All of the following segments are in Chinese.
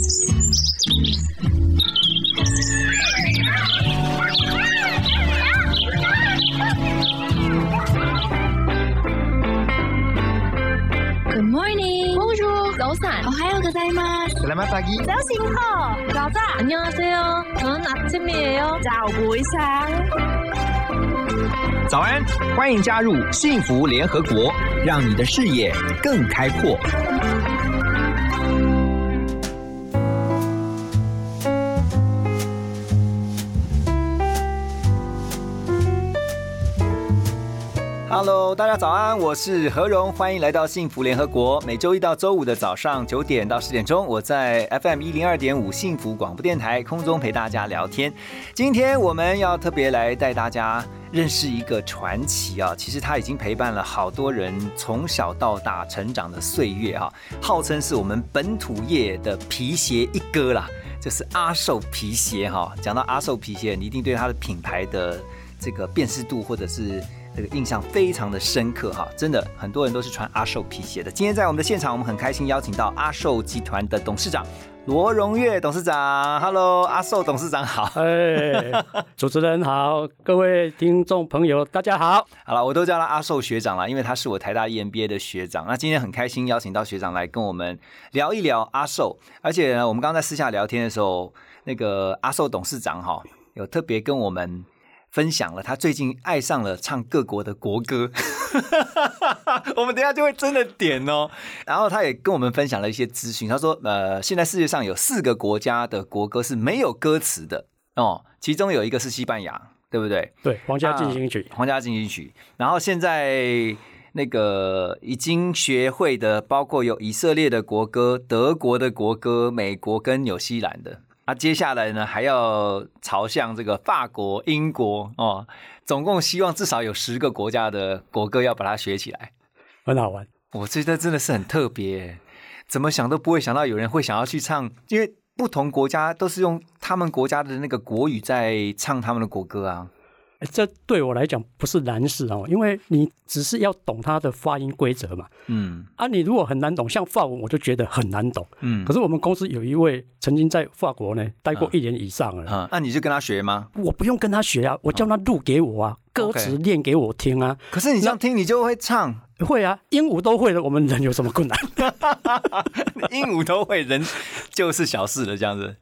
Good morning. Bonjour.早安. 오하요 고자이마스. Selamat pagi. 자신호. 가자. 안녕하세요. 전 아침이에요. 早不一下。早安，欢迎加入幸福联合国，让你的视野更开阔。 Hello，大家早安，我是何荣，欢迎来到幸福联合国。每周一到周五的早上九点到十点钟，我在 FM 一零二点五幸福广播电台空中陪大家聊天。今天我们要特别来带大家认识一个传奇啊，其实他已经陪伴了好多人从小到大成长的岁月哈、号称是我们本土业的皮鞋一哥啦，就是阿寿皮鞋哈、讲到阿寿皮鞋，你一定对它的品牌的这个辨识度或者是这个印象非常的深刻哈，真的很多人都是穿阿寿皮鞋的。今天在我们的现场，我们很开心邀请到阿寿集团的董事长罗荣月董事长，Hello，阿寿董事长好。哎，主持人好，各位听众朋友，大家好。好了，我都叫他阿寿学长了，因为他是我台大 E EMBA 的学长。那今天很开心邀请到学长来跟我们聊一聊阿寿，而且呢，我们刚刚在私下聊天的时候，那个阿寿董事长哈，有特别跟我们分享了他最近爱上了唱各国的国歌，我们等一下就会真的点哦。然后他也跟我们分享了一些资讯，他说，呃，现在世界上有四个国家的国歌是没有歌词的哦，其中有一个是西班牙，对不对？对，皇家进行曲，皇家进行曲。然后现在那个已经学会的，包括有以色列的国歌、德国的国歌、美国跟纽西兰的。啊，接下来呢还要朝向这个法国、英国哦，总共希望至少有十个国家的国歌要把它学起来。很好玩。我觉得真的是很特别，怎么想都不会想到有人会想要去唱，因为不同国家都是用他们国家的那个国语在唱他们的国歌啊。哎这对我来讲不是难事哦，因为你只是要懂它的发音规则嘛。嗯啊，你如果很难懂，像法文我就觉得很难懂。嗯可是我们公司有一位曾经在法国呢待过一年以上了，啊，那你就跟他学吗？我不用跟他学啊，我叫他录给我啊，歌词念给我听啊。可是你这样听，你就会唱，会啊，鹦鹉都会了，我们人有什么困难？鹦鹉都会，人就是小事了，这样子。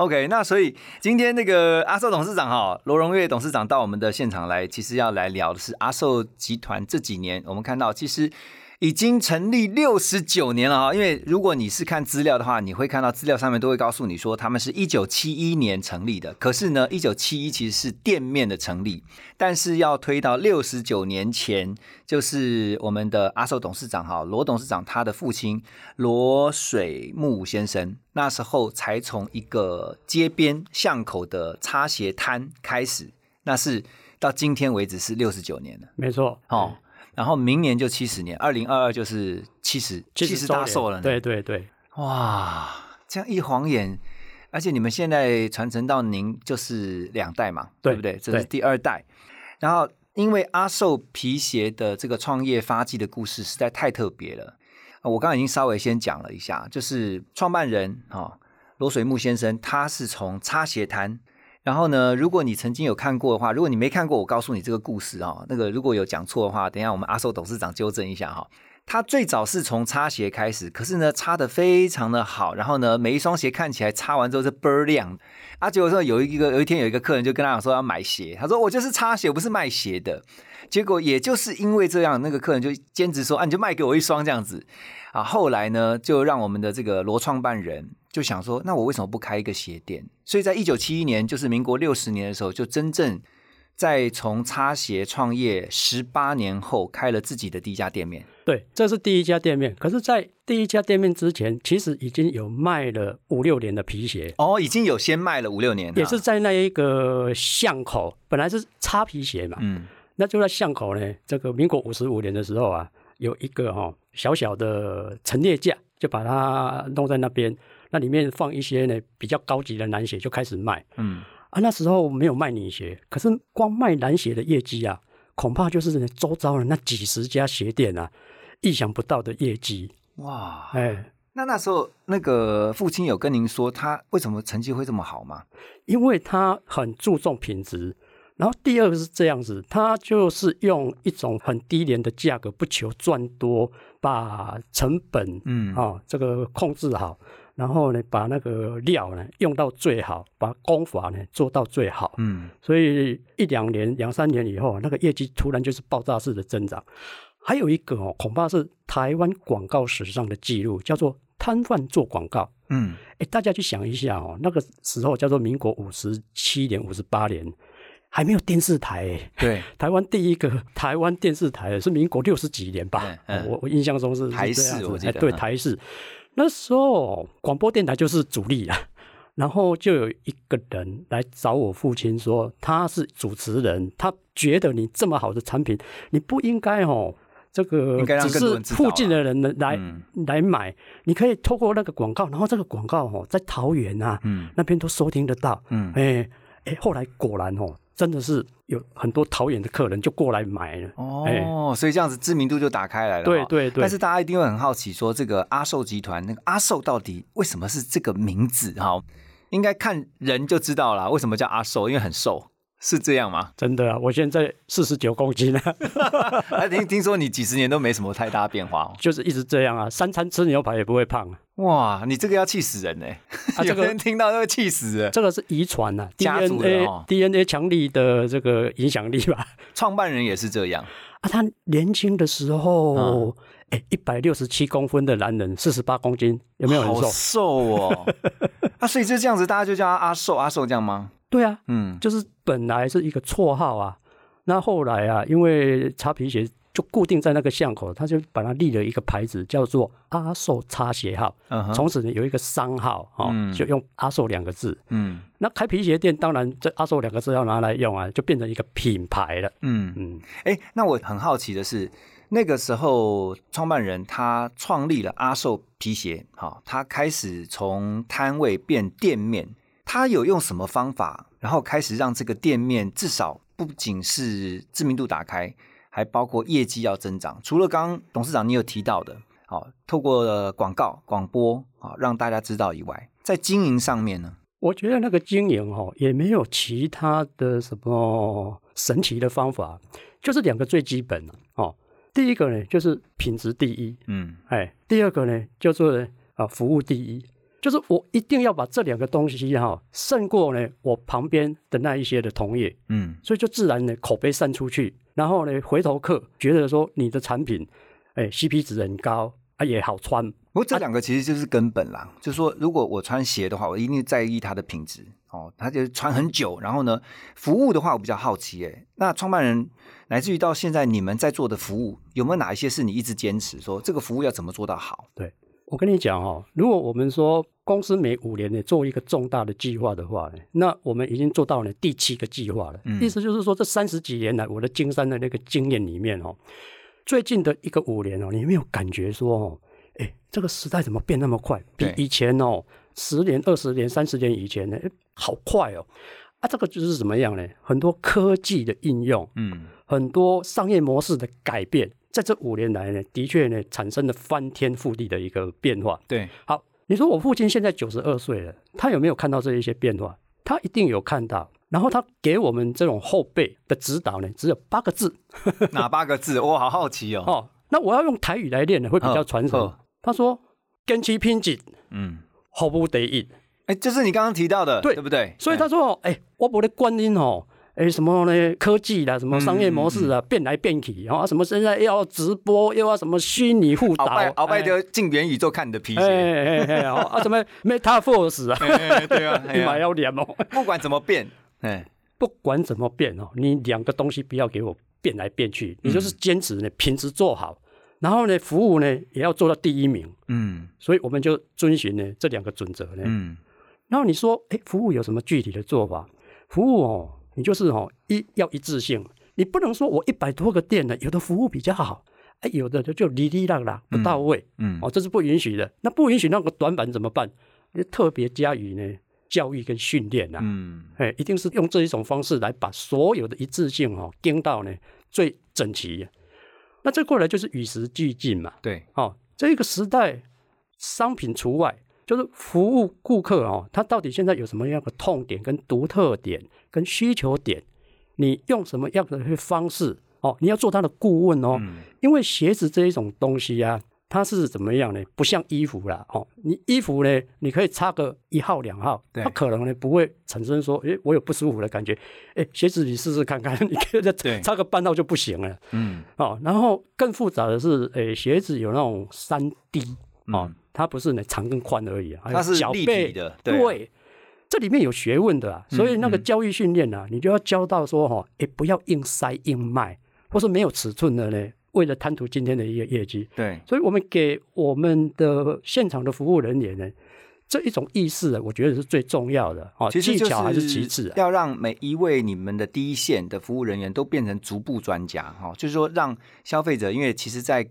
OK，那所以今天那个阿寿董事长哈，罗荣岳董事长到我们的现场来，其实要来聊的是阿寿集团这几年，我们看到其实已经成立六十九年了哈。因为如果你是看资料的话，你会看到资料上面都会告诉你说，他们是一九七一年成立的。可是呢，一九七一其实是店面的成立，但是要推到六十九年前，就是我们的阿寿董事长哈，罗董事长他的父亲罗水木先生，那时候才从一个街边巷口的擦鞋摊开始，那是到今天为止是六十九年了没错，哦。然后明年就七十年，二零二二就是七十七十大寿了呢。对对对，哇，这样一晃眼，而且你们现在传承到您就是两代嘛，对对不对？这是第二代。然后，因为阿寿皮鞋的这个创业发迹的故事实在太特别了，呃我刚刚已经稍微先讲了一下，就是创办人哦，罗水木先生，他是从擦鞋摊。然后呢，如果你曾经有看过的话，如果你没看过，我告诉你这个故事哦。那个如果有讲错的话，等一下我们阿寿董事长纠正一下哈、他最早是从擦鞋开始，可是呢，擦的非常的好，然后呢，每一双鞋看起来擦完之后是倍儿亮。啊，结果说有一个有一天有一个客人就跟他讲说要买鞋，他说我就是擦鞋，我不是卖鞋的。结果也就是因为这样，那个客人就坚持说啊，你就卖给我一双这样子啊。后来呢，就让我们的这个罗创办人就想说，那我为什么不开一个鞋店？所以在一九七一年，就是民国六十年的时候，就真正在从擦鞋创业十八年后，开了自己的第一家店面。对，这是第一家店面。可是，在第一家店面之前，其实已经有卖了五六年的皮鞋，哦，已经有先卖了五六年了，也是在那一个巷口，本来是擦皮鞋嘛，嗯那就在巷口呢。这个民国五十五年的时候啊，有一个哈、小小的陈列架，就把它弄在那边，那里面放一些呢比较高级的男鞋，就开始卖嗯，啊。那时候没有卖女鞋，可是光卖男鞋的业绩啊，恐怕就是呢周遭的那几十家鞋店啊，意想不到的业绩。哇，哎，那那时候那个父亲有跟您说他为什么成绩会这么好吗？因为他很注重品质。然后第二个是这样子，他就是用一种很低廉的价格，不求赚多，把成本嗯啊这个控制好，然后呢把那个料呢用到最好，把功法呢做到最好。嗯所以一两年、两三年以后，那个业绩突然就是爆炸式的增长。还有一个哦，恐怕是台湾广告史上的记录，叫做摊贩做广告。嗯哎，大家去想一下哦，那个时候叫做民国五十七年、五十八年，还没有电视台诶。对，台湾第一个台湾电视台是民国六十几年吧？嗯嗯我我印象中是台视我记得对台视。那时候广播电台就是主力啊，然后就有一个人来找我父亲说，他是主持人，他觉得你这么好的产品，你不应该哦。这个只是附近的人来、嗯来买，你可以透过那个广告，然后这个广告哦，在桃园啊，嗯那边都收听得到。嗯哎哎，后来果然哦，真的是有很多桃园的客人就过来买了。哎哦，所以这样子知名度就打开来了。对对对但是大家一定会很好奇，说这个阿寿集团那个阿寿到底为什么是这个名字？哈，应该看人就知道了，为什么叫阿寿？因为很瘦，是这样吗？真的啊，我现在四十九公斤啊，啊，听听说你几十年都没什么太大变化哦。就是一直这样啊，三餐吃牛排也不会胖啊。哇，你这个要气死人呢！啊 这有个人听到都会气死了。这个是遗传呐家族的，DNA 哦 DNA 强力的这个影响力吧。创办人也是这样，啊，他年轻的时嗯候，哎、一百六十七公分的男人，四十八公斤，有没有很好瘦？瘦哦。啊，所以就这样子，大家就叫他阿瘦，阿瘦这样吗？对啊，嗯，就是本来是一个绰号啊，那后来啊，因为擦皮鞋就固定在那个巷口，他就把它立了一个牌子，叫做阿寿擦鞋号。嗯哼，从此呢，有一个商号哦，嗯就用阿寿两个字。嗯那开皮鞋店，当然这阿寿两个字要拿来用啊，就变成一个品牌了。嗯。嗯，哎，那我很好奇的是，那个时候创办人他创立了阿寿皮鞋，好、他开始从摊位变店面，他有用什么方法，然后开始让这个店面至少不仅是知名度打开，还包括业绩要增长。除了刚刚董事长你有提到的，好、透过广告、广播，好、让大家知道以外，在经营上面呢，我觉得那个经营哦，也没有其他的什么神奇的方法，就是两个最基本的哦。第一个呢，就是品质第一，嗯哎，第二个呢，叫做啊服务第一，就是我一定要把这两个东西哈、胜过呢我旁边的那一些的同业，嗯所以就自然呢口碑散出去，然后呢回头客觉得说你的产品，哎 CP 值很高啊也好穿，不过这两个其实就是根本啦，就是说，如果我穿鞋的话，我一定在意它的品质哦，它就穿很久。然后呢，服务的话，我比较好奇，诶，那创办人乃至于到现在你们在做的服务，有没有哪一些是你一直坚持说这个服务要怎么做到好？我跟你讲哦，如果我们说公司每五年呢做一个重大的计划的话呢，那我们已经做到了第七个计划了。嗯意思就是说，这三十几年来我的经商的那个经验里面哦，最近的一个五年哦，你有没有感觉说哦，哎，这个时代怎么变那么快？比以前哦，十年、二十年、三十年以前呢，好快哦。啊，这个就是怎么样呢？很多科技的应用，嗯很多商业模式的改变，在这五年来呢，的确呢产生了翻天覆地的一个变化。对，好，你说我父亲现在九十二岁了，他有没有看到这一些变化？他一定有看到。然后他给我们这种后辈的指导呢，只有八个字哪八个字？我好好奇哦。哦。那我要用台语来练呢，会比较传神哦。他说：“跟其拼紧，嗯，后不得意。哎，就是你刚刚提到的，对对不对？”所以他说：“哎、我不的观音哦，哎，什么呢？科技啦，什么商业模式啊，变来变去，然后什么现在又要直播，又要什么虚拟互导，鳌拜鳌拜哎就进元宇宙看你的皮哎鞋，哎哎，哎啊，什么 Metaverse 啊，哎对啊，哎你呀买要脸哦。不管怎么变，哎，不管怎么变哦，你两个东西不要给我变来变去，你就是坚持呢，品质做好，然后呢，服务呢也要做到第一名。嗯所以我们就遵循呢这两个准则呢。嗯然后你说，哎，服务有什么具体的做法？服务哦，你就是哦一要一致性，你不能说我一百多个店呢，有的服务比较好，哎，有的就就哩哩啦啦不到位。嗯，哦，这是不允许的。那不允许那个短板怎么办？你特别加以呢教育跟训练啊，嗯哎，一定是用这一种方式来把所有的一致性哦盯到呢最整齐。那这过来就是与时俱进嘛。对，哦，这个时代商品除外，就是服务顾客哦，他到底现在有什么样的痛点、跟独特点、跟需求点，你用什么样的方式哦？你要做他的顾问哦，嗯因为鞋子这一种东西啊，它是怎么样呢？不像衣服啦，哦，你衣服呢，你可以擦个一号两号，对它可能呢不会产生说，诶，我有不舒服的感觉，诶，鞋子你试试看看，你可以再对擦个半号就不行了，嗯哦，然后更复杂的是，诶，鞋子有那种三 D 哦嗯，它不是呢长跟宽而已啊，它是立脚背体的，对这里面有学问的啊，所以那个嗯。教育训练啊，你就要教到说哈，也，不要硬塞硬卖，或是没有尺寸的呢，为了贪图今天的一个业绩，对，所以我们给我们的现场的服务人员呢，这一种意识啊，我觉得是最重要的哦，其实技巧还是其次啊。要让每一位你们的第一线的服务人员都变成逐步专家哈、哦，就是说让消费者，因为其实在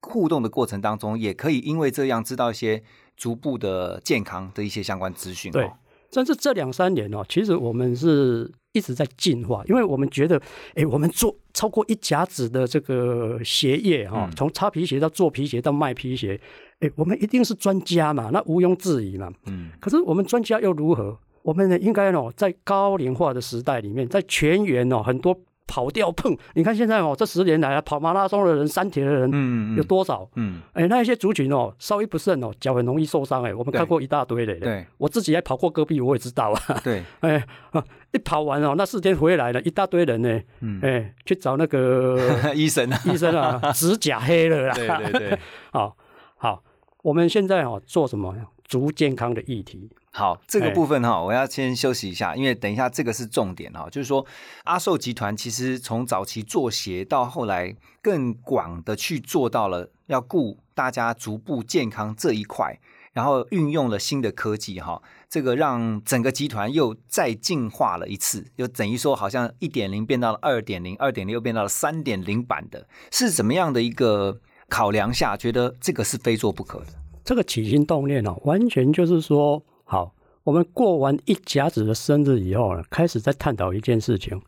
互动的过程当中，也可以因为这样知道一些逐步的健康的一些相关资讯、哦。对，但是这两三年哦，其实我们是一直在进化，因为我们觉得，哎，我们做超过一甲子的这个鞋业哈、嗯从擦皮鞋到做皮鞋到卖皮鞋，哎，我们一定是专家嘛，那毋庸置疑嘛。嗯，可是我们专家又如何？我们呢，应该哦，在高龄化的时代里面，在全员哦，很多跑掉碰，你看现在哦，这十年来啊，跑马拉松的人、山铁的人有多少？嗯，哎，那一些族群哦，稍微不慎哦，脚很容易受伤。哎，我们看过一大堆的。对我自己还跑过戈壁，我也知道啊。对，哎，啊一跑完哦，那四天回来了，一大堆人呢，嗯，哎，去找那个 医生啊，医生啊，指甲黑了啦。对对对，好，好，我们现在哦做什么？足健康的议题。好，这个哎部分哈，我要先休息一下，因为等一下这个是重点哈，就是说阿寿集团其实从早期做鞋到后来更广的去做到了要顾大家足部健康这一块，然后运用了新的科技哈，这个让整个集团又再进化了一次，又等于说好像一点零变到了二点零，二点零又变到了三点零版的，是怎么样的一个考量下，觉得这个是非做不可的？这个起心动念哦，完全就是说，好，我们过完一甲子的生日以后呢，开始在探讨一件事情。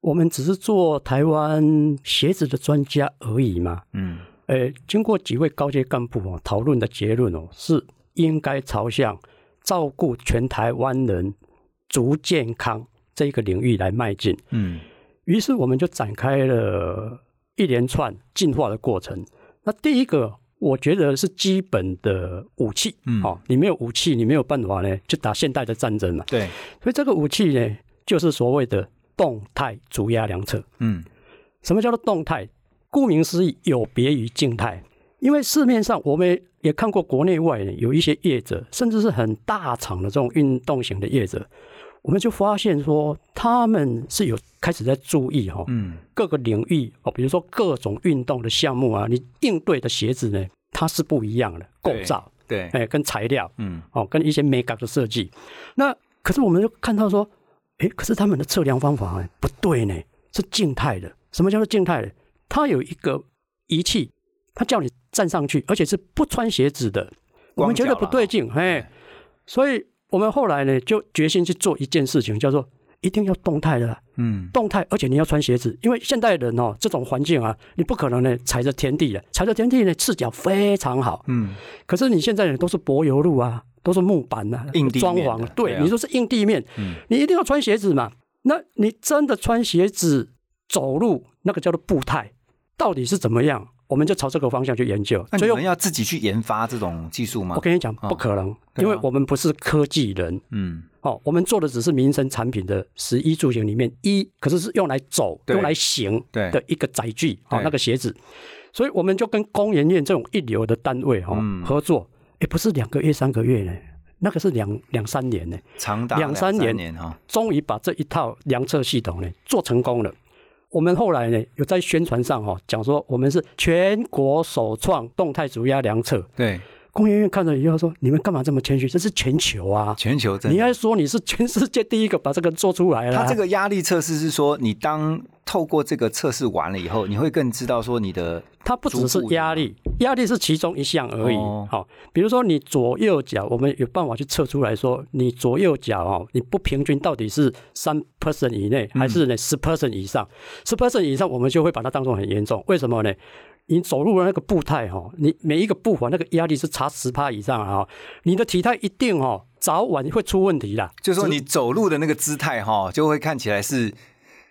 我们只是做台湾鞋子的专家而已嘛。嗯呃，经过几位高阶干部哦讨论的结论哦，是应该朝向照顾全台湾人足健康这一个领域来迈进。嗯于是我们就展开了一连串进化的过程。那第一个，我觉得是基本的武器，嗯哦，你没有武器，你没有办法呢，就打现代的战争嘛。对，所以这个武器呢，就是所谓的动态足压量测。嗯什么叫做动态？顾名思义，有别于静态。因为市面上我们也看过国内外有一些业者，甚至是很大厂的这种运动型的业者，我们就发现说他们是有开始在注意哈、嗯各个领域哦，比如说各种运动的项目啊，你应对的鞋子呢，它是不一样的构造，对，哎，跟材料嗯哦，跟一些美感的设计。那可是我们就看到说，哎，可是他们的测量方法呢不对呢，是静态的。什么叫做静态的？它有一个仪器，它叫你站上去，而且是不穿鞋子的。我们觉得不对劲，哎，所以我们后来呢就决心去做一件事情，叫做一定要动态的啊。嗯动态，而且你要穿鞋子，因为现代人哦，这种环境啊，你不可能呢踩着田地的，踩着田地呢赤脚非常好。嗯可是你现在呢都是柏油路啊，都是木板啊，硬地装潢对对啊你说是硬地面，嗯你一定要穿鞋子嘛。那你真的穿鞋子走路，那个叫做步态，到底是怎么样？我们就朝这个方向去研究。最后那你们要自己去研发这种技术吗？我？跟你讲，哦。不可能，因为我们不是科技人。嗯。哦，我们做的只是民生产品的十一住行里面一，可是是用来走、用来行对。的一个载具，哦，那个鞋子，所以我们就跟工研院这种一流的单位哦、嗯。合作，也不是两个月、三个月呢，那个是两两三年呢，长达两三年年哈，终于把这一套量测系统呢做成功了。我们后来呢有在宣传上哈、哦、讲说，我们是全国首创动态足压量测。对，工研院看了以后说：“你们干嘛这么谦虚？这是全球啊！全球真的。你还说你是全世界第一个把这个做出来了、他这个压力测试是说，你当透过这个测试完了以后，你会更知道说你的它不只是压力，压力是其中一项而已。哦好、比如说你左右脚，我们有办法去测出来说，你左右脚哦，你不平均到底是三 percent 以内，还是呢十 percent 以上？十 percent 以上，我们就会把它当做很严重。为什么呢？你走路的那个步态哈，你每一个步伐那个压力是差十趴以上啊，你的体态一定哦，早晚会出问题啦。就说你走路的那个姿态哈，就会看起来是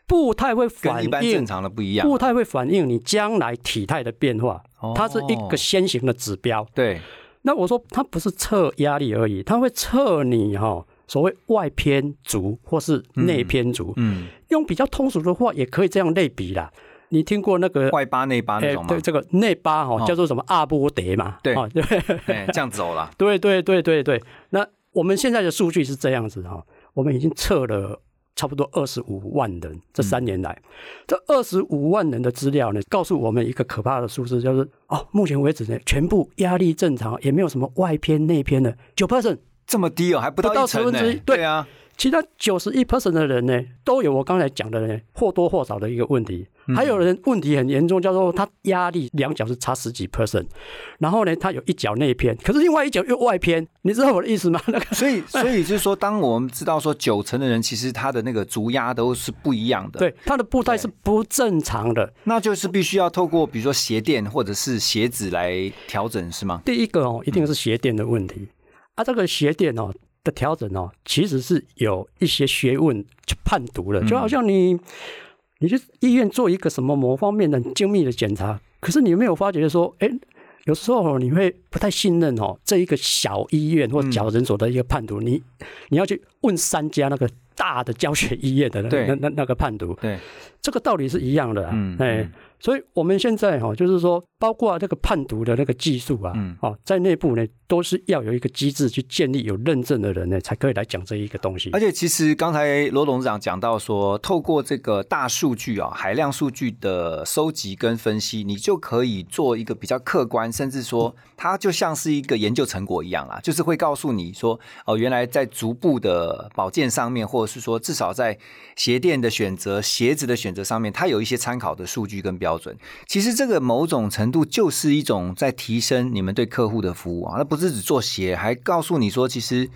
步态会反跟一般正常的不一样。步态会反映你将来体态的变化哦，它是一个先行的指标。对，那我说它不是测压力而已，它会测你哈所谓外偏足或是内偏足。嗯，用比较通俗的话，也可以这样类比啦。你听过那个外八内八那种吗对，？这个内八哈哦叫做什么阿波德嘛？对哦对哎，这样走了。对对对对对。那我们现在的数据是这样子哈，我们已经测了差不多二十五万人，这三年来，这二十五万人的资料呢，告诉我们一个可怕的数字，就是哦，目前为止呢，全部压力正常，也没有什么外偏内偏的九 percent。这么低哦，还不到十分之对啊，其他九十一 percent 的人呢，都有我刚才讲的呢或多或少的一个问题。还有人问题很严重，叫做他压力两脚是差十几 percent，然后呢，他有一脚内偏，可是另外一脚又外偏，你知道我的意思吗？那个所以 所以就是说，当我们知道说九成的人其实他的那个足压都是不一样的，，对他的步态是不正常的。那就是必须要透过比如说鞋垫或者是鞋子来调整，是吗？第一个哦，一定是鞋垫的问题啊，这个鞋垫哦的调整哦，其实是有一些学问去判读的，就好像你你去医院做一个什么某方面的精密的检查，可是你有没有发觉说，哎，有时候你会不太信任哦这一个小医院或小诊所的一个判读，你你要去问三家那个大的教学医院的那对。那那那个判读，对，这个道理是一样的啊，嗯哎、嗯所以我们现在哈、就是说，包括这个判读的那个技术啊，嗯哦，在内部呢，都是要有一个机制去建立有认证的人呢，才可以来讲这一个东西而。且其实刚才罗董事长讲到说，透过这个大数据啊、海量数据的收集跟分析，你就可以做一个比较客观，甚至说它就像是一个研究成果一样啦，就是会告诉你说，哦，原来在足部的保健上面，或者是说至少在鞋垫的选择、鞋子的选择上面，它有一些参考的数据跟标标准。其实这个某种程度就是一种在提升你们对客户的服务啊，那不是只做鞋，还告诉你说，其实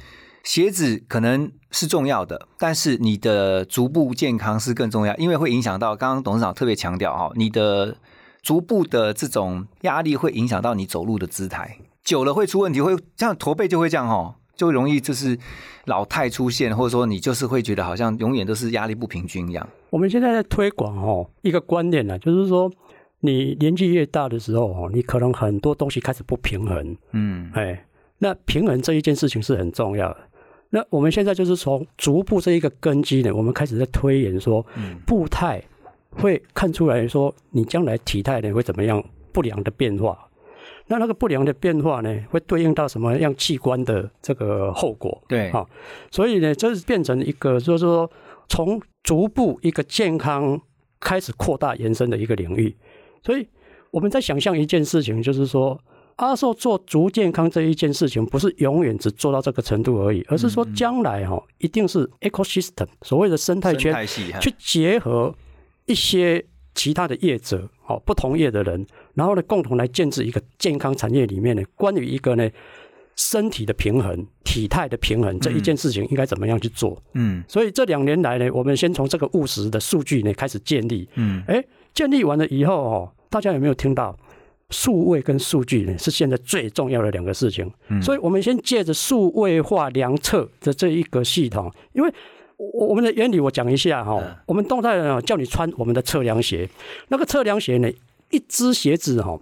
鞋子可能是重要的，但是你的足部健康是更重要，因为会影响到刚刚董事长特别强调哈，你的足部的这种压力会影响到你走路的姿态，久了会出问题，会这样驼背就会这样哈，就容易就是老态出现，或者说你就是会觉得好像永远都是压力不平均一样。我们现在在推广哦一个观念呢、就是说，你年纪越大的时候哦，你可能很多东西开始不平衡，嗯哎，那平衡这一件事情是很重要的。那我们现在就是从逐步这一个根基呢，我们开始在推演说，嗯步态会看出来说你将来体态呢会怎么样不良的变化。那那个不良的变化呢，会对应到什么样器官的这个后果？对好所以呢，这是变成一个就是说从逐步一个健康开始扩大延伸的一个领域。所以我们在想象一件事情，就是说阿寿做足健康这一件事情，不是永远只做到这个程度而已，而是说将来哈、一定是 ecosystem 所谓的生态生圈态去结合一些其他的业者，哦，不同业的人，然后呢，共同来建制一个健康产业里面呢，关于一个呢身体的平衡、体态的平衡这一件事情应该怎么样去做。嗯所以这两年来呢，我们先从这个务实的数据呢开始建立。嗯哎，建立完了以后哦，大家有没有听到？数位跟数据呢是现在最重要的两个事情，嗯所以我们先借着数位化量测的这一个系统，因为我我们的原理我讲一下哈、嗯我们动态人哦叫你穿我们的测量鞋，那个测量鞋呢，一只鞋子哈、有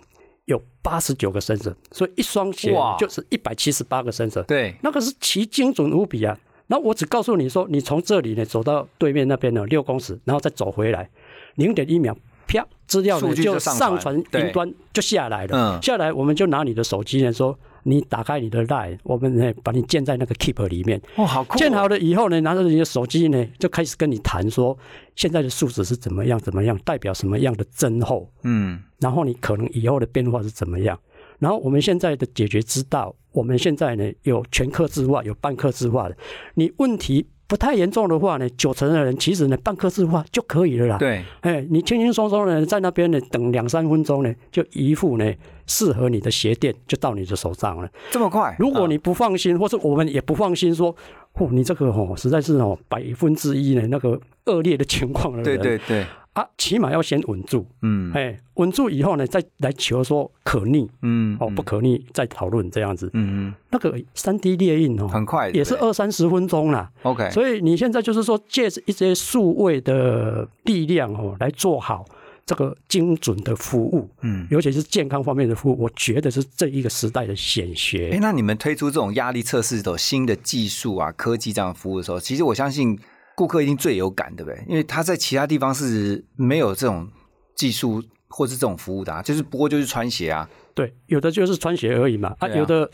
八十九个 sensor，所以一双鞋哇就是一百七十八个 sensor，对，那个是奇精准无比啊。然后我只告诉你说，你从这里呢走到对面那边呢六公尺，然后再走回来，零点一秒，啪，资料呢就上传云端就下来了。嗯下来我们就拿你的手机呢说，你打开你的 Line，我们呢把你建在那个 Keep 里面。哦，好酷哦，建好了以后呢，拿着你的手机呢，就开始跟你谈说现在的数值是怎么样怎么样，代表什么样的增厚。嗯然后你可能以后的变化是怎么样。然后我们现在的解决之道，我们现在呢有全客制化，有半客制化的。你问题不太严重的话呢，九成的人其实呢半客制化就可以了啦。，对，哎，你轻轻松松的在那边呢等两三分钟呢，就一副呢适合你的鞋垫就到你的手上了。这么快？啊如果你不放心，或者我们也不放心说，哦，你这个哦实在是哦百分之一呢那个恶劣的情况的对人，对对，啊，起码要先稳住，嗯哎，稳住以后呢，再来求说可逆嗯哦，不可逆再讨论这样子。嗯嗯那个三 D 列印嗯，哦，很快，也是二三十分钟啦。OK，所以你现在就是说借着一些数位的力量哦，来做好这个精准的服务，嗯。尤其是健康方面的服务，我觉得是这一个时代的显哎，学。那你们推出这种压力测试的新的技术啊、科技这样的服务的时候，其实我相信顾客一定最有感，对不对？因为他在其他地方是没有这种技术或是这种服务的、啊，就是不过就是穿鞋啊，对，有的就是穿鞋而已嘛，啊，啊有的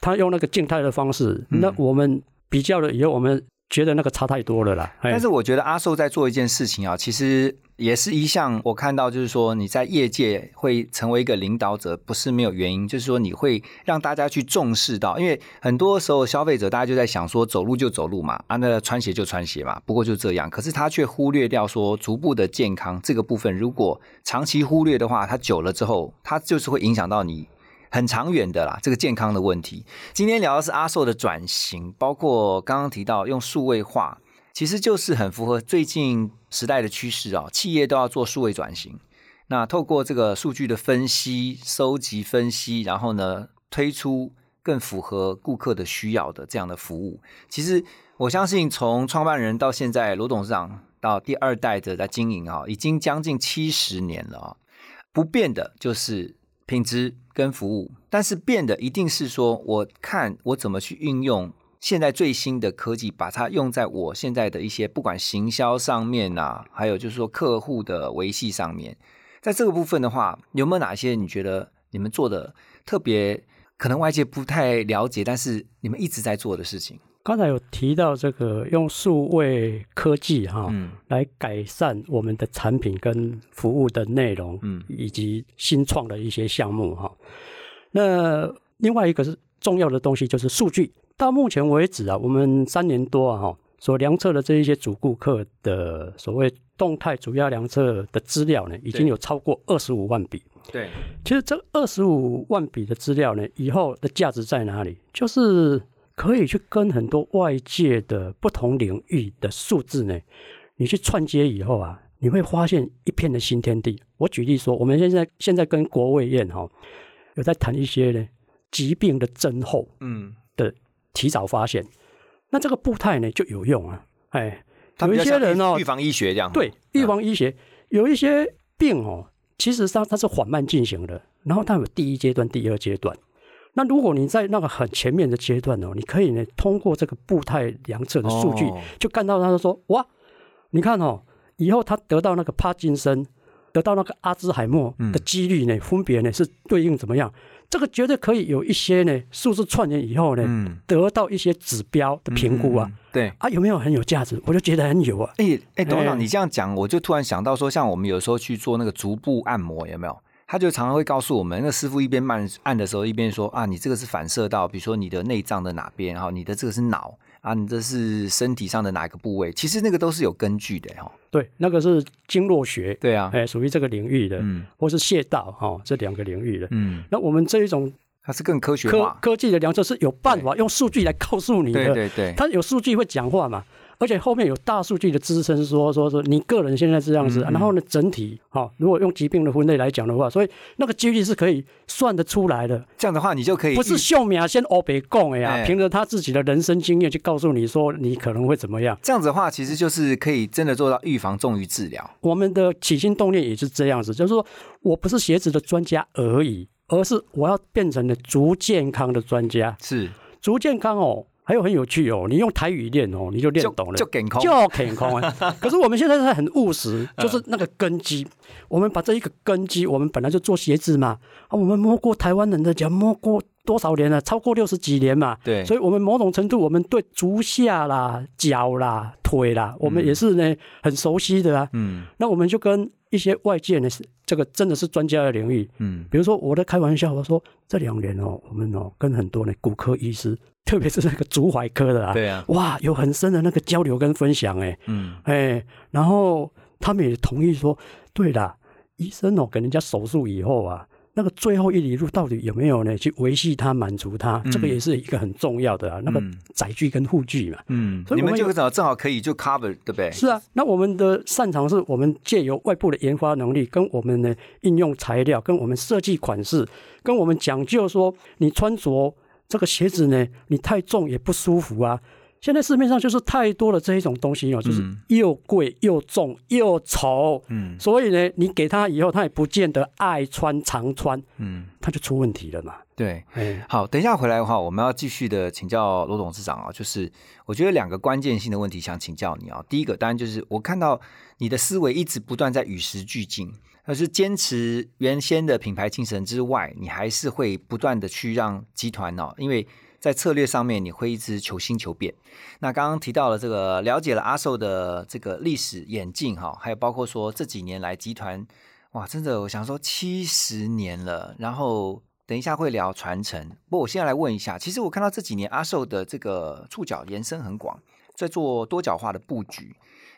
他用那个静态的方式，嗯那我们比较了以后，我们觉得那个差太多了啦。哎但是我觉得阿寿在做一件事情啊，其实也是一项我看到，就是说你在业界会成为一个领导者，不是没有原因，就是说你会让大家去重视到，因为很多时候消费者大家就在想说走路就走路嘛，啊那穿鞋就穿鞋嘛，不过就这样，可是他却忽略掉说足部的健康这个部分，如果长期忽略的话，它久了之后，它就是会影响到你。很长远的啦，这个健康的问题。今天聊的是阿寿的转型，包括刚刚提到用数位化，其实就是很符合最近时代的趋势啊，企业都要做数位转型。那透过这个数据的分析、收集、分析，然后呢推出更符合顾客的需要的这样的服务。其实我相信，从创办人到现在罗董事长到第二代的在经营啊，已经将近七十年了啊。不变的就是品质跟服务，但是变的一定是说，我看我怎么去运用现在最新的科技，把它用在我现在的一些不管行销上面啊，还有就是说客户的维系上面。在这个部分的话，有没有哪些你觉得你们做的特别，可能外界不太了解，但是你们一直在做的事情？刚才有提到这个用数位科技哈，嗯来改善我们的产品跟服务的内容，嗯以及新创的一些项目哈。那另外一个是重要的东西就是数据。到目前为止啊，我们三年多啊哈，所量测的这一些主顾客的所谓动态主要量测的资料呢，已经有超过二十五万笔。对，其实这二十五万笔的资料呢，以后的价值在哪里？就是可以去跟很多外界的不同领域的数字呢，你去串接以后啊，你会发现一片的新天地。我举例说，我们现在现在跟国卫院哈、有在谈一些呢疾病的症候嗯，的提早发现，那这个步态呢就有用啊，哎，有一些人哦预防医学这样，对，预防医学有一些病哦，其实它它是缓慢进行的，然后它有第一阶段、第二阶段。那如果你在那个很前面的阶段哦，你可以呢通过这个步态量测的数据，哦。就看到他说哇，你看哦，以后他得到那个帕金森、得到那个阿兹海默的几率呢，分别呢是对应怎么样？这个绝对可以有一些呢数字串联以后呢，嗯得到一些指标的评估啊、对。啊，有没有很有价值？我就觉得很有啊。哎哎，董事长，哎你这样讲，我就突然想到说，像我们有时候去做那个足部按摩，有没有？他就常常会告诉我们，那个师傅一边慢按的时候，一边说啊，你这个是反射到，比如说你的内脏的哪边，然后你的这个是脑啊，你这是身体上的哪个部位？其实那个都是有根据的哈。对，那个是经络学，对啊，哎，属于这个领域的，嗯或是穴道哈、哦，这两个领域的。嗯，那我们这一种它是更科学科。科技的量测是有办法用数据来告诉你的，对对对，它有数据会讲话嘛，而且后面有大数据的支撑说，说说你个人现在这样子，嗯嗯然后呢整体哈、哦，如果用疾病的分类来讲的话，所以那个几率是可以算得出来的，这样的话你就可以不是预秀苗先欧北供哎呀哎，凭着他自己的人生经验去告诉你说你可能会怎么样。这样子的话，其实就是可以真的做到预防重于治疗。我们的起心动念也是这样子，就是说我不是鞋子的专家而已，而是我要变成了足健康的专家。是，足健康哦，还有很有趣哦，你用台语练哦，你就练就懂了，就健康就健康啊。可是我们现在是很务实，就是那个根基，我们把这一个根基，我们本来就做鞋子嘛，啊，我们摸过台湾人的脚，摸过多少年了？超过六十几年嘛。对，所以，我们某种程度，我们对足下啦、脚啦、腿啦，我们也是呢很熟悉的啊。嗯那我们就跟一些外界呢，是这个真的是专家的领域，嗯比如说我在开玩笑，我说这两年哦，我们哦跟很多呢骨科医师，特别是那个足踝科的啊，对啊，哇，有很深的那个交流跟分享哎嗯哎，然后他们也同意说，对啦，医生哦给人家手术以后啊，那个最后一里路到底有没有呢？去维系它、满足他，嗯这个也是一个很重要的啊。那个嗯载具跟护具嘛，嗯，所以你们这个正好正好可以就 cover，对不对？是啊。那我们的擅长是我们借由外部的研发能力，跟我们的应用材料，跟我们设计款式，跟我们讲究说，你穿着这个鞋子呢，你太重也不舒服啊。现在市面上就是太多的这一种东西哦，就是嗯又贵又重又丑，嗯所以呢，你给他以后，他也不见得爱穿常穿，嗯，他就出问题了嘛。对。哎，好，等一下回来的话，我们要继续的请教罗董事长啊，就是我觉得两个关键性的问题想请教你啊。第一个当然就是我看到你的思维一直不断在与时俱进，而是坚持原先的品牌精神之外，你还是会不断的去让集团哦，因为在策略上面你会一直求新求变。那刚刚提到了这个了解了阿寿的这个历史演进哈，还有包括说这几年来集团哇，真的我想说七十年了，然后等一下会聊传承。不过我现在来问一下，其实我看到这几年阿寿的这个触角延伸很广，在做多角化的布局。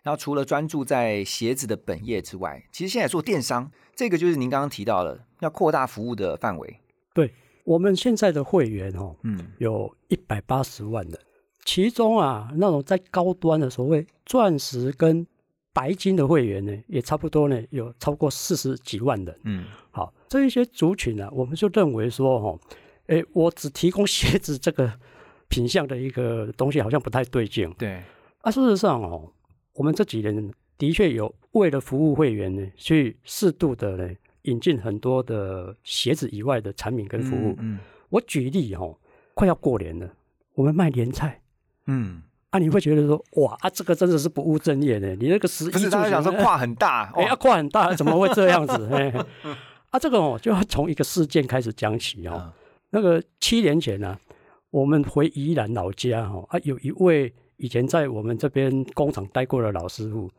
然后除了专注在鞋子的本业之外，其实现在做电商，这个就是您刚刚提到的，要扩大服务的范围。对我们现在的会员哦，嗯有一百八十万的，其中啊，那种在高端的所谓钻石跟白金的会员呢，也差不多呢，有超过四十几万人。嗯好，这一些族群呢、我们就认为说，哦，诶，我只提供鞋子这个品相的一个东西，好像不太对劲。对，啊，事实上哦，我们这几年的确有为了服务会员呢，去适度的呢引进很多的鞋子以外的产品跟服务。嗯我举例哦，快要过年了，我们卖年菜。嗯，啊，你会觉得说，哇啊，这个真的是不务正业的。你那个十一不是大家想说跨很大，哎，哦啊，胯很大，怎么会这样子？哎，啊，这个哦，就要从一个事件开始讲起哦。嗯那个七年前呢、我们回宜兰老家哦，啊，有一位以前在我们这边工厂待过的老师傅，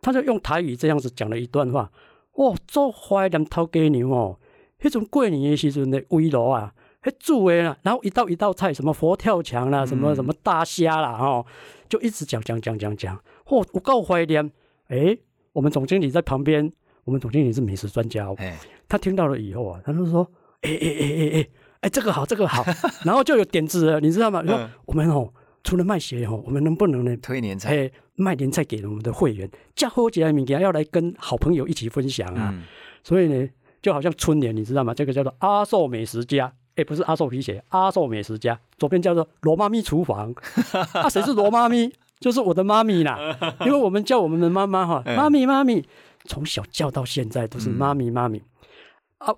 他就用台语这样子讲了一段话。哇，做怀念头家娘哦，迄种过年的时阵的围炉啊，迄煮的啦，然后一道一道菜，什么佛跳墙啦，什么嗯什么大虾啦，哦，就一直讲讲讲讲讲。嚯、我够怀念。诶，我们总经理在旁边，我们总经理是美食专家哦，哎，他听到了以后啊，他就说：“哎哎哎哎哎哎，这个好，这个好。”然后就有点子了，你知道吗？说嗯我们哦，除了卖鞋哈，我们能不能呢？推年菜，哎，卖年菜给我们的会员，加好几来物件要来跟好朋友一起分享啊。嗯所以呢，就好像春联，你知道吗？这个叫做阿寿美食家。哎，不是阿寿皮鞋，阿寿美食家，左边叫做罗妈咪厨房。啊，谁是罗妈咪？就是我的妈咪啦，因为我们叫我们的妈妈哈，嗯妈咪妈咪，从小叫到现在都是妈咪妈咪。啊，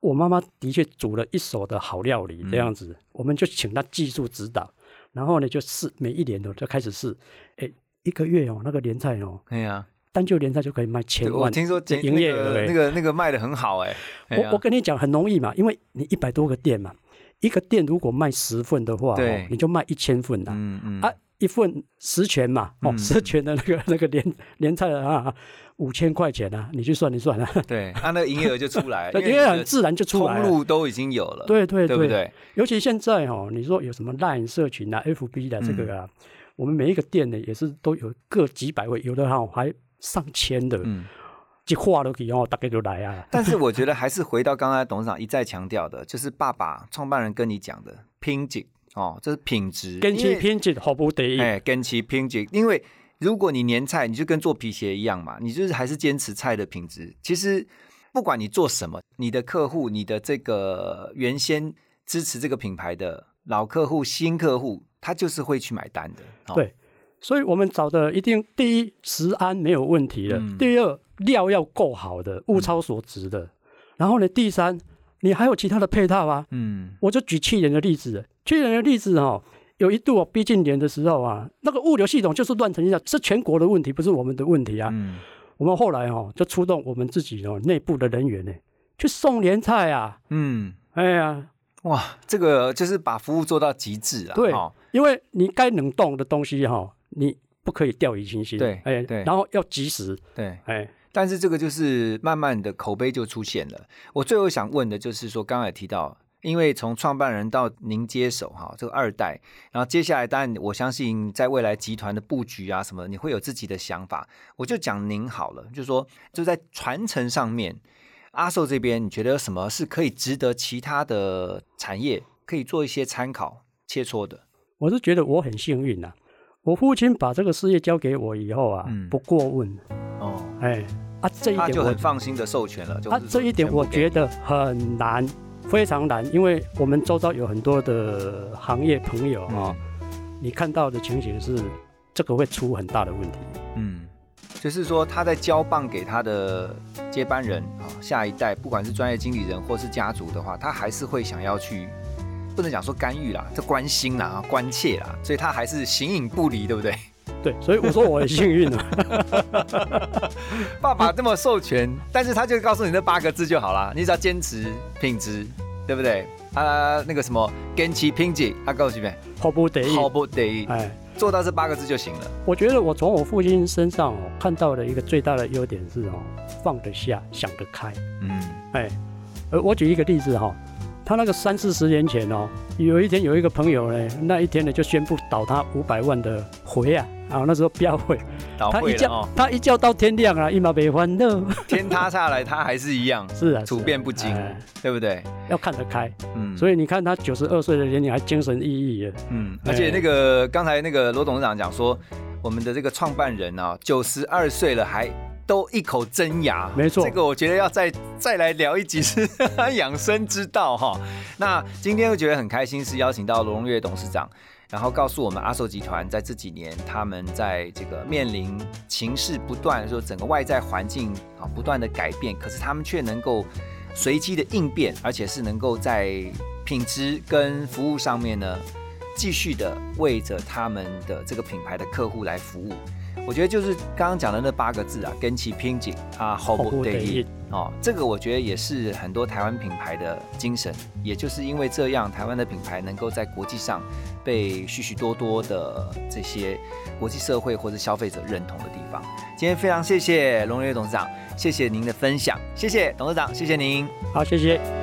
我妈妈的确煮了一手的好料理，这样子，我们就请她技术指导，然后呢就试，每一年哦就开始试，哎，一个月哦那个莲菜哦，哎呀，单就连菜就可以卖千万我万。听说这营业额哎那个那个那个卖的很好，哎，我我跟你讲很容易嘛，因为你一百多个店嘛，一个店如果卖十份的话，你就卖一千份啦。嗯嗯啊，一份十全嘛，哦，嗯十全的那个 那个连连菜啊，五千块钱啊，你去算一算啊，对，他那个营业额就出来了，因为为你的很自然就出来通了。路都已经有了，对对对不对？尤其现在哦，你说有什么 Line 社群啊、FB 的这个啊，嗯我们每一个店呢也是都有个几百位，有的哈还上千的，嗯。一画都可以哦，大概就来啊。但是我觉得还是回到刚才董事长一再强调的，就是爸爸创办人跟你讲的拼劲哦，这是品质，跟其因为拼劲好不得意，哎，跟其拼劲，因为如果你粘菜，你就跟做皮鞋一样嘛，你就是还是坚持菜的品质。其实不管你做什么，你的客户，你的这个原先支持这个品牌的老客户、新客户，他就是会去买单的。哦、对所以我们找的一定第一食安没有问题的，嗯。第二料要够好的，物超所值的，然后呢，第三你还有其他的配套啊。嗯。我就举去年的例子，去年的例子哦，有一度哦逼近年的时候啊，那个物流系统就是乱成一样，是全国的问题，不是我们的问题啊。嗯，我们后来哦就出动我们自己哦内部的人员呢去送年菜啊，嗯，哎呀，哇，这个就是把服务做到极致啊。对哦因为你该冷冻的东西哈、你不可以掉以轻心，对哎，对。然后要及时，对。哎，但是这个就是慢慢的口碑就出现了。我最后想问的就是说，刚刚也提到，因为从创办人到您接手哈，这个二代，然后接下来当然我相信在未来集团的布局啊什么，你会有自己的想法。我就讲您好了，就是说就在传承上面，阿寿这边，你觉得什么是可以值得其他的产业可以做一些参考切磋的？我是觉得我很幸运呐、我父亲把这个事业交给我以后啊，嗯。不过问，哦，哎啊这一点我就很放心的授权了，就是啊这一点我觉得得很难，非常难，因为我们周遭有很多的行业朋友啊、你看到的情形是这个会出很大的问题。嗯，就是说他在交棒给他的接班人啊、下一代，不管是专业经理人或是家族的话，他还是会想要去，不能讲说干预啦，这关心啦、啊关切啦，所以他还是形影不离，对不对？对，所以我说我很幸运啊。爸爸这么授权，但是他就告诉你那八个字就好啦，你只要坚持品质，对不对？啊，那个什么坚持品质，他，告诉你们，毫不得意。毫不得意，哎，做到这八个字就行了。我觉得我从我父亲身上哦看到的一个最大的优点是哦，放得下，想得开。嗯哎，呃，我举一个例子哈、他那个三四十年前哦，有一天有一个朋友呢，那一天呢就宣布倒他五百万的回啊，啊那时候标会，倒他一觉、哦，他一觉到天亮啊，一毛没欢乐。天塌下来他还是一样，是啊，处变不惊哎对不对？要看得开。嗯，所以你看他九十二岁的年龄还精神奕奕的，嗯，哎而且那个刚才那个罗董事长讲说，我们的这个创办人啊，九十二岁了还。都一口真牙，没错这个我觉得要再再来聊一集是 养生之道哈。那今天我觉得很开心，是邀请到罗荣月董事长，然后告诉我们阿寿集团在这几年他们在这个面临情势不断，说整个外在环境啊不断的改变，可是他们却能够随机的应变，而且是能够在品质跟服务上面呢，继续的为着他们的这个品牌的客户来服务。我觉得就是刚刚讲的那八个字啊，跟其拼紧啊 b 不得意。哦，这个我觉得也是很多台湾品牌的精神，也就是因为这样，台湾的品牌能够在国际上被许许多多的这些国际社会或者消费者认同的地方。今天非常谢谢龙月董事长，谢谢您的分享，谢谢董事长，谢谢您。好，谢谢。